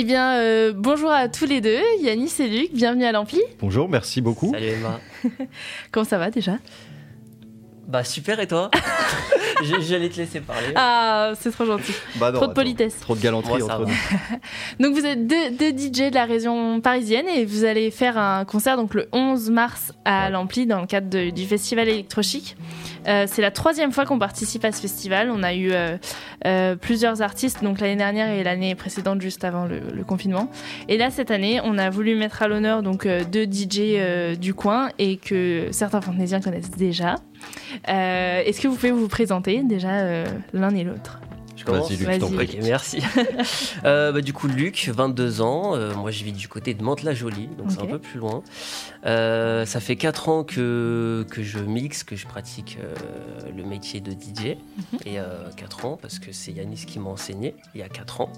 Eh bien, euh, bonjour à tous les deux, Yanis et Luc, bienvenue à l'Ampli. Bonjour, merci beaucoup. Salut Emma. Comment ça va déjà? Bah super et toi? J'allais te laisser parler. Ah, c'est trop gentil. Bah non, trop de attends, politesse. Trop de galanterie entre va. nous. Donc vous êtes deux, deux DJ de la région parisienne et vous allez faire un concert donc le 11 mars à Ouais. l'Ampli dans le cadre de- du festival électrochic. Euh, c'est la troisième fois qu'on participe à ce festival. On a eu euh, euh, plusieurs artistes, donc l'année dernière et l'année précédente, juste avant le, confinement. Et là, cette année, on a voulu mettre à l'honneur donc deux DJ du coin et que certains fantaisiens connaissent déjà. Est-ce que vous pouvez vous présenter déjà l'un et l'autre? Commence Vas-y, Luc, Vas-y. je t'en prie. Ok, merci. Euh, bah, du coup, Luc, 22 ans. euh, moi, je vis du côté de Mantes-la-Jolie, donc c'est un peu plus loin. Euh, ça fait 4 ans que, que je mixe, que je pratique euh, le métier de DJ. Mhm. Et 4 ans, parce que c'est Yanis qui m'a enseigné il y a 4 ans.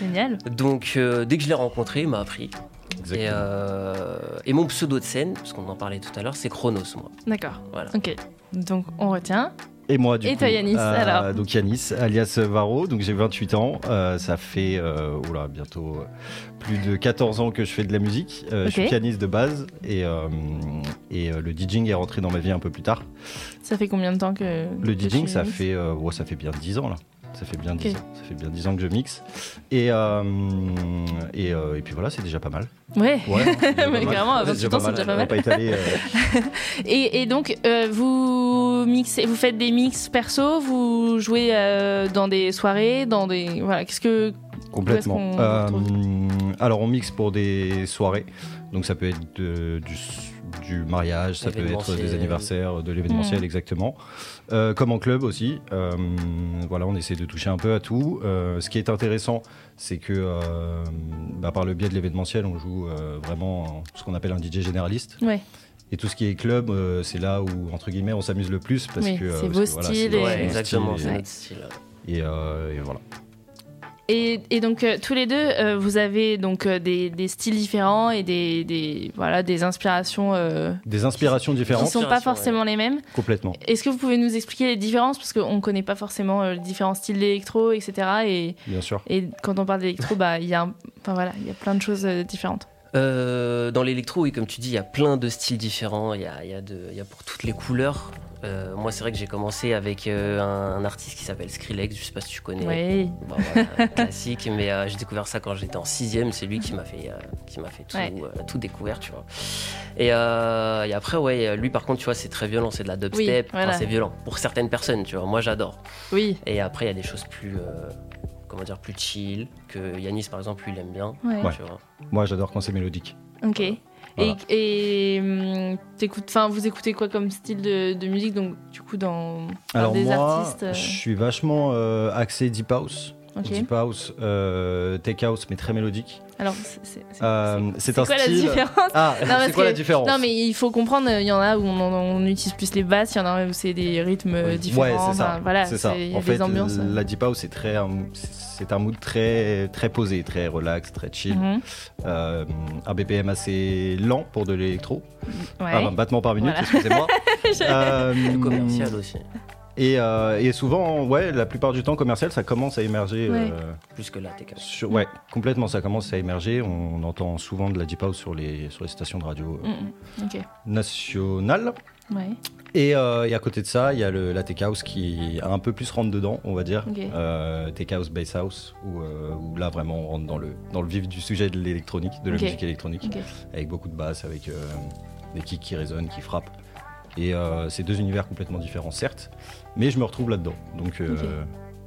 Génial. Donc, euh, dès que je l'ai rencontré, il m'a appris. Et, Exactement. euh, et mon pseudo de scène, parce qu'on en parlait tout à l'heure, c'est Chronos, moi. D'accord. Voilà. Ok. Donc on retient. Et moi, du Et coup. toi, Yanis, euh, alors Donc, Yanis, alias Varro. Donc, j'ai 28 ans. Euh, ça fait, euh, oula, bientôt plus de 14 ans que je fais de la musique. Euh, Je suis pianiste de base. Et, et le DJing est rentré dans ma vie un peu plus tard. Ça fait combien de temps que Le que DJing, ça fait, ouais, ça fait bien 10 ans, là. Ça fait bien 10 Ok. ans. Ça fait bien 10 ans que je mixe. Et, euh, et, euh, et puis voilà, c'est déjà pas mal. Ouais. Ouais, Mais clairement, à C'est 28 ans, c'est déjà pas mal. pas euh, Et, et donc euh, vous mixez, vous faites des mix perso, vous jouez euh, dans des soirées, dans des voilà. Qu'est-ce que Complètement. Euh, alors on mixe pour des soirées, donc ça peut être de- du, du mariage, ça peut être des anniversaires, de l'événementiel Mm. exactement. Euh, comme en club aussi. Euh, voilà, on essaie de toucher un peu à tout. Euh, ce qui est intéressant, c'est que euh, bah, par le biais de l'événementiel, on joue euh, vraiment ce qu'on appelle un DJ généraliste. Ouais. Et tout ce qui est club, euh, c'est là où entre guillemets on s'amuse le plus parce Oui, que euh, c'est parce vos que, voilà, styles c'est- et- c'est Ouais, exactement, c'est et- notre style. Et, euh, et voilà. et, et donc euh, tous les deux, euh, vous avez donc euh, des, des styles différents et des, des voilà des inspirations euh, Des inspirations qui différentes, sont pas Inspiration, forcément les mêmes. complètement. Est-ce que vous pouvez nous expliquer les différences? Parce qu'on connaît pas forcément euh, les différents styles d'électro, etc. Et, Bien sûr. et quand on parle d'électro, bah il y a, un- enfin voilà, il y a plein de choses euh, différentes. Euh, dans l'électro, oui, comme tu dis, il y a plein de styles différents. Il y a, il y a de- il y a pour toutes les couleurs. Euh, moi, c'est vrai que j'ai commencé avec euh, un, un artiste qui s'appelle Skrillex. Je sais pas si tu connais. Oui. Bon, voilà, classique, mais j'ai découvert ça quand j'étais en sixième. C'est lui qui m'a fait, qui m'a fait tout, Ouais. tout découvert, tu vois. Et, et après, ouais, lui, par contre, tu vois, c'est très violent. C'est de la dubstep. Enfin, voilà. c'est violent pour certaines personnes, tu vois. Moi, j'adore. Oui. Et après, il y a des choses plus, comment dire, plus chill que Yanis, par exemple, lui, il aime bien. Ouais. Ouais. Tu vois. Moi, j'adore quand c'est mélodique. Ok. Voilà. Et, et hum, t'écoutes- enfin, vous écoutez quoi comme style de, de musique Donc, du coup, dans enfin, Alors des moi, artistes. euh, je suis vachement euh, axé deep house. Ok. Deep house, euh, tech house, mais très mélodique. Alors, c'est Euh, un quoi style. la différence Ah, c'est quoi que- la différence Non, mais il faut comprendre. Il y en a où on, on utilise plus les basses, il y en a où c'est des rythmes euh, Ouais, différents. c'est ça. enfin, voilà, c'est ça. y a En des fait, ambiances. euh. la deep house, c'est très, un- c'est un mood très, très posé, très relax, très chill. Mhm. Euh, un BPM assez lent pour de l'électro. Ouais. Ah, un battement par minute, Voilà. excusez-moi. Euh, Plus commercial aussi, Et, euh, et souvent, ouais, la plupart du temps, commercial, ça commence à émerger. Ouais. euh, plus que là, t'es capable. sur- ouais, complètement, ça commence à émerger. On entend souvent de la deep house sur les, sur les stations de radio euh, Mhm. Ok. nationales. Ouais. Et, euh, et à côté de ça, il y a le, la tech house qui a un peu plus rentre dedans, on va dire. Euh, tech house, bass house, où, euh, où là vraiment on rentre dans le, dans le vif du sujet de l'électronique, de la musique électronique, avec beaucoup de basses, avec euh, des kicks qui résonnent, qui frappent. Et euh, c'est deux univers complètement différents, certes, mais je me retrouve là-dedans. Donc euh,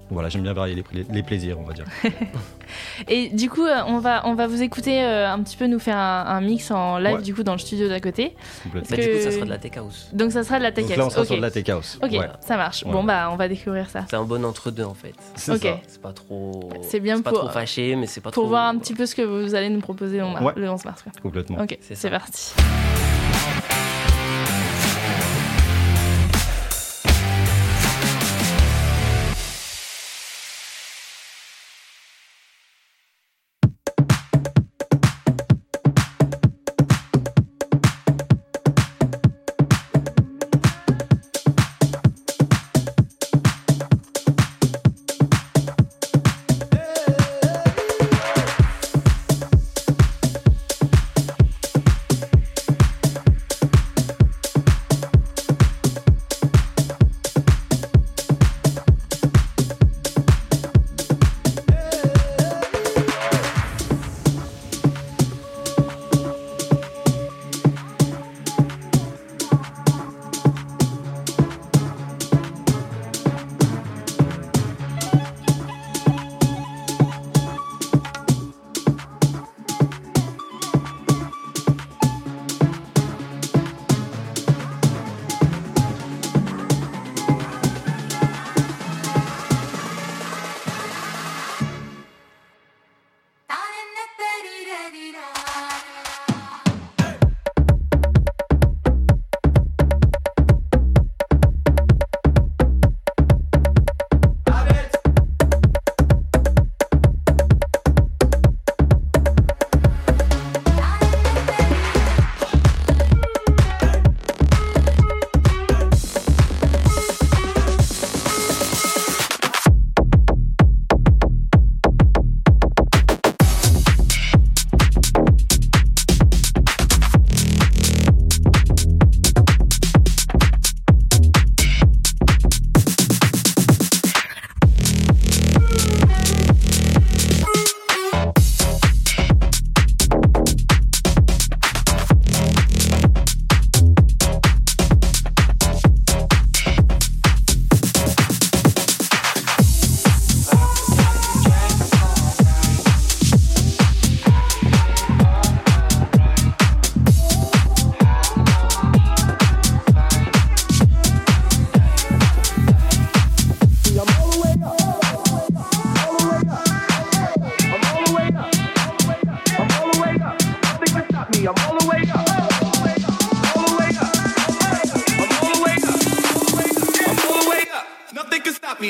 voilà, j'aime bien varier les, pla- les plaisirs, on va dire. Et du coup, euh, on va, on va vous écouter euh, un petit peu nous faire un, un mix en live, Ouais. du coup, dans le studio d'à côté. complètement. Bah, que- Du coup, ça sera de la tech house. Donc, ça sera de la tech Donc là, on house. sera sur de la tech house. Ok, Ouais. ça marche. Ouais. Bon, bah, on va découvrir ça. C'est un bon entre-deux en fait. C'est Ok. ça. C'est pas trop. C'est bien pas pour- trop fâché, mais c'est pas Pour trop. voir un petit peu ce que vous allez nous proposer le Ouais. le 11 mars. quoi. Complètement. Ok, C'est parti.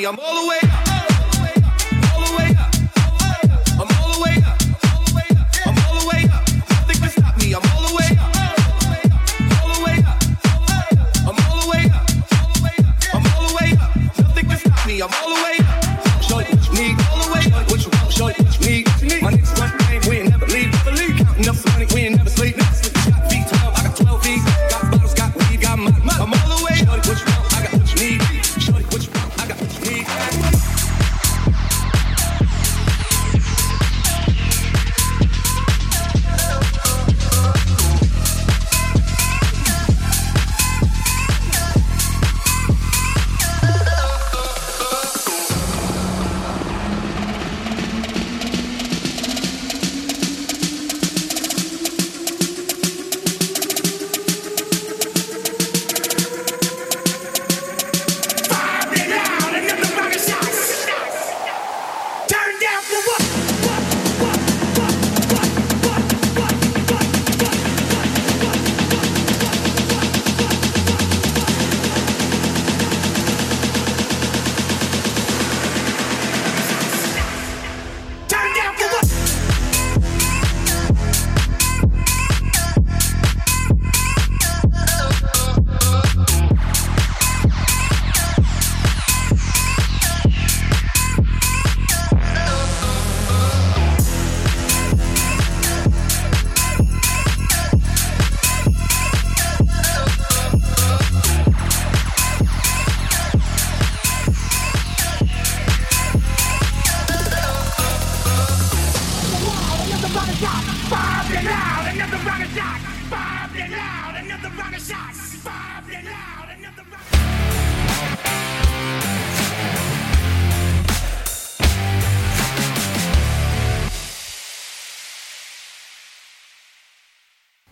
I'm all the way up.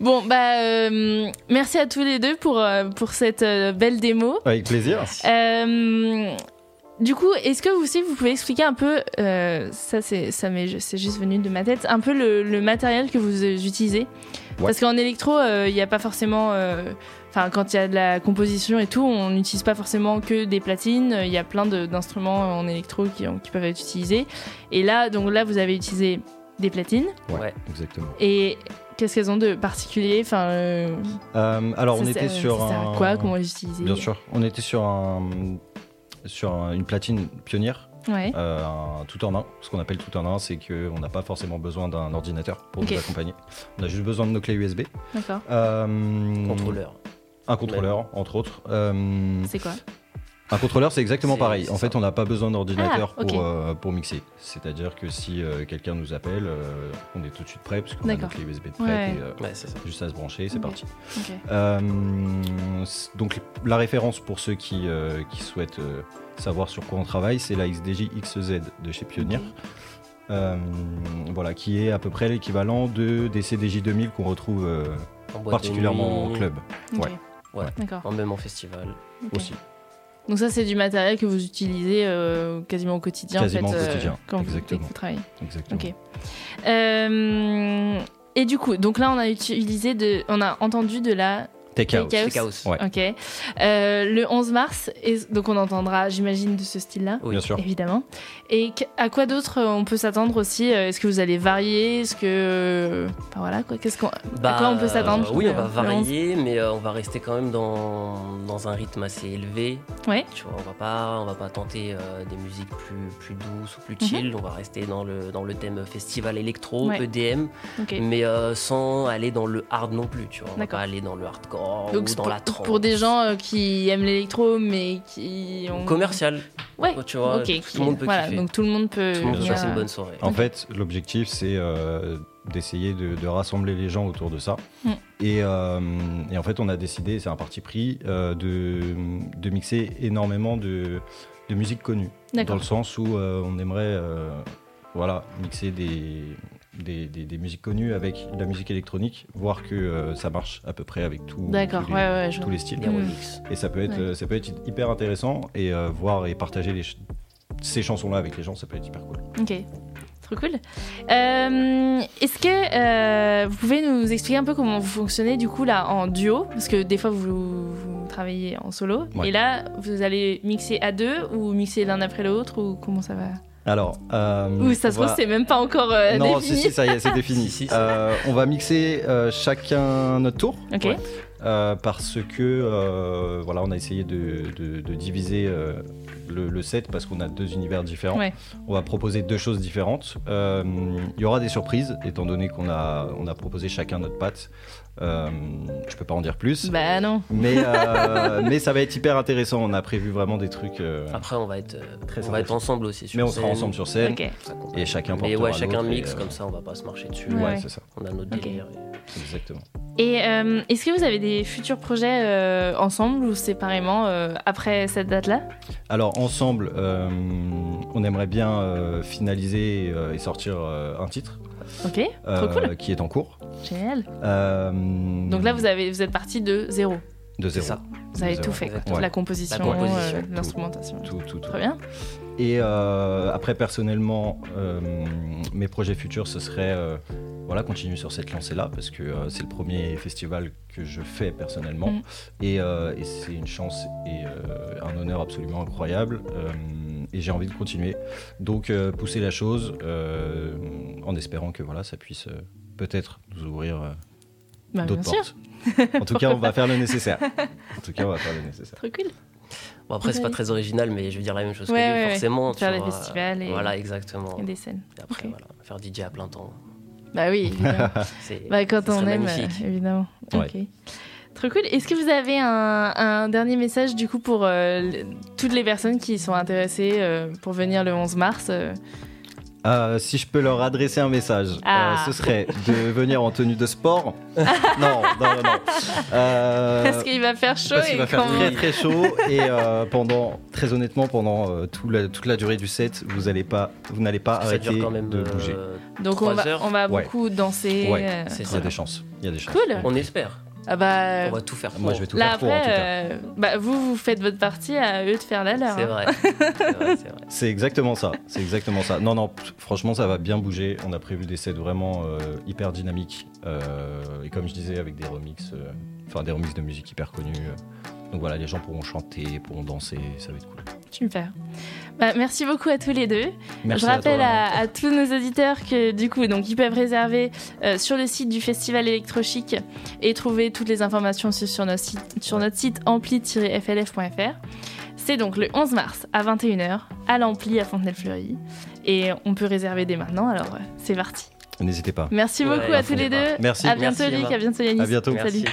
Bon, bah, euh, merci à tous les deux pour, euh, pour cette euh, belle démo. Avec plaisir. Euh, du coup, est-ce que vous aussi vous pouvez expliquer un peu, euh, ça c'est ça m'est c'est juste venu de ma tête, un peu le, le matériel que vous euh, utilisez Parce qu'en électro, euh, il n'y a pas forcément, euh, enfin quand il y a de la composition et tout, on n'utilise pas forcément que des platines. Il y a plein d'instruments en électro qui, qui peuvent être utilisés. Et là, donc là, vous avez utilisé des platines. Ouais. Exactement. Et qu'est-ce qu'elles ont de particulier? Enfin, euh, Euh, alors, on était sur ça sert à un. quoi? Comment les utiliser Bien sûr. On était sur un sur un- une platine pionnière, Ouais. euh, un tout en un. Ce qu'on appelle tout en un, c'est qu'on n'a pas forcément besoin d'un ordinateur pour nous accompagner. On a juste besoin de nos clés USB. D'accord. Euh, Contrôleur. Un contrôleur, entre autres. Euh, C'est quoi? Un contrôleur, c'est exactement pareil. En fait, on n'a pas besoin d'ordinateur Ah, pour, euh, pour mixer. C'est-à-dire que si euh, quelqu'un nous appelle, euh, on est tout de suite prêt, puisqu'on a nos clés USB de prêt. Ouais. et, euh, Ouais, c'est ça. juste à se brancher, c'est parti. Euh, donc la référence pour ceux qui, euh, qui souhaitent euh, savoir sur quoi on travaille, c'est la XDJ XZ de chez Pioneer. Euh, voilà, qui est à peu près l'équivalent de, des CDJ 2000 qu'on retrouve euh, particulièrement en club. Ouais. En même en festival. Aussi. Donc ça, c'est du matériel que vous utilisez euh, quasiment au quotidien. en fait, au euh, quotidien, quand vous- exactement. vous travaillez. Exactement. Euh, et du coup, donc là, on a utilisé de, on a entendu de la Take House. Take House. Take House. Ouais. Ok. Euh, le 11 mars, et donc on entendra, j'imagine, de ce style-là. Oui. Bien sûr. Évidemment. Et à quoi d'autre euh, on peut s'attendre aussi euh, Est-ce que vous allez varier Est-ce que. Enfin, voilà, quoi. Qu'est-ce qu'on. à quoi on peut s'attendre Bah, Oui, on va varier, mais euh, on va rester quand même dans, dans un rythme assez élevé. Ouais. Tu vois, on va pas, on va pas tenter euh, des musiques plus, plus douces ou plus Mhm. chill. On va rester dans le, dans le thème festival électro, Ouais. EDM, mais euh, sans aller dans le hard non plus. Tu vois, on va D'accord. pas aller dans le hardcore Donc ou c'est dans pour, la trance. pour des gens euh, qui aiment l'électro, mais qui ont. commercial. Ouais. Tu vois, ok. tout le monde peut voilà, kiffer. donc tout le monde peut. Tout le monde peut venir, passer une euh, bonne soirée. En fait, l'objectif, c'est euh, d'essayer de, de rassembler les gens autour de ça. Mm. Et, euh, et en fait, on a décidé, c'est un parti pris, euh, de, de mixer énormément de, de musique connue. Dans le sens où euh, on aimerait euh, voilà, mixer des, des, des- des musiques connues avec de la musique électronique, voir que euh, ça marche à peu près avec tout, tous, les, ouais, ouais, je tous les styles. Mm. Et ça peut être, Ouais. euh, ça peut être hyper intéressant et euh, voir et partager les ch- ces chansons-là avec les gens, ça peut être hyper cool. Ok. Trop cool. Euh, Est-ce que euh, vous pouvez nous expliquer un peu comment vous fonctionnez du coup là en duo? Parce que des fois vous, vous travaillez en solo Ouais. et là vous allez mixer à deux ou mixer l'un après l'autre ou comment ça va? Alors, euh, Ou ça se on va- trouve c'est même pas encore euh, non, défini. si, si, ça y est, c'est défini. Si. Euh, on va mixer euh, chacun notre tour. Ok. Ouais. Euh, parce que euh, voilà, on a essayé de, de- de diviser euh, le, le set parce qu'on a deux univers différents. Ouais. On va proposer deux choses différentes. Euh, Il y aura des surprises étant donné qu'on a, on a proposé chacun notre patte. Euh, je peux pas en dire plus. Bah non. Mais, euh, mais ça va être hyper intéressant. On a prévu vraiment des trucs. euh, Après, on va être, euh, Très on va être ensemble aussi. Sur mais on sera ensemble sur scène et chacun Mais ouais, chacun l'autre et, mix euh, comme ça, on va pas se marcher dessus. Ouais, Ouais. c'est ça. On a notre Ok. délire. Exactement. Et euh, est-ce que vous avez des futurs projets euh, ensemble ou séparément euh, après cette date-là? Alors ensemble, euh, on aimerait bien euh, finaliser euh, et sortir euh, un titre Ok. euh, Trop cool. qui est en cours. Génial. Euh, Donc là vous avez vous êtes parti de zéro. de C'est zéro. ça. Vous avez tout fait, quoi. La Ouais. composition, La composition, euh, tout. l'instrumentation. Tout, tout, tout. Très bien. Et euh, après, personnellement, euh, mes projets futurs, ce serait euh, voilà, continuer sur cette lancée-là, parce que euh, c'est le premier festival que je fais personnellement. Mhm. Et, euh, et c'est une chance et euh, un honneur absolument incroyable. Et j'ai envie de continuer. Donc, euh, pousser la chose euh, en espérant que voilà, ça puisse euh, peut-être nous ouvrir euh, Bah, d'autres portes. En tout cas, on va faire le nécessaire. En tout cas, on va faire le nécessaire. Trop cool. Bon, après, c'est pas très original, mais je veux dire la même chose Ouais, que lui, ouais, ouais. forcément. Faire des vois. festivals et- Voilà, exactement. Des scènes. Et après, Ok. voilà, faire DJ à plein temps. Bah oui, évidemment. Bah, quand on aime, magnifique. euh, évidemment. Ouais. Ok. Trop cool. Est-ce que vous avez un, un dernier message du coup pour euh, toutes les personnes qui sont intéressées euh, pour venir le 11 mars euh, Euh, si je peux leur adresser un message, Ah. euh, ce serait de venir en tenue de sport. non, non, non, non. Euh, Parce qu'il va faire chaud parce et qu'il va faire quand- très très chaud et euh, pendant, très honnêtement, pendant euh, tout la- toute la durée du set, vous n'allez pas, vous n'allez pas arrêter quand même de euh, bouger. Donc on va, heures. on va Ouais. beaucoup danser. Ouais, euh, Il y a des chances. Il y a des chances. Cool. On espère. Ah bah, On va tout faire. Moi, pour. je vais tout là faire pour en tout cas. euh, bah, vous vous faites votre partie à eux de faire la leur. C'est hein. vrai. C'est exactement ça. C'est exactement ça. Non, non. Franchement, ça va bien bouger. On a prévu des sets vraiment euh, hyper dynamiques euh, et comme je disais, avec des remixes, euh, enfin des remixes de musique hyper connus. euh. Donc voilà, les gens pourront chanter, pourront danser. Ça va être cool. Super. Bah, merci beaucoup à tous les deux. Merci Je à rappelle toi. à, à tous nos auditeurs que du coup, donc ils peuvent réserver euh, sur le site du Festival Electrochic et trouver toutes les informations aussi sur notre site, sur notre site ampli-flf.fr. C'est donc le 11 mars à 21h à l'Ampli à Fontenay-le-Fleury et on peut réserver dès maintenant. Alors euh, c'est parti. N'hésitez pas. Merci Ouais, beaucoup à tous les deux. Merci. À bientôt Merci, Luc, Emma. à bientôt Yanis. À bientôt. Salut. Merci.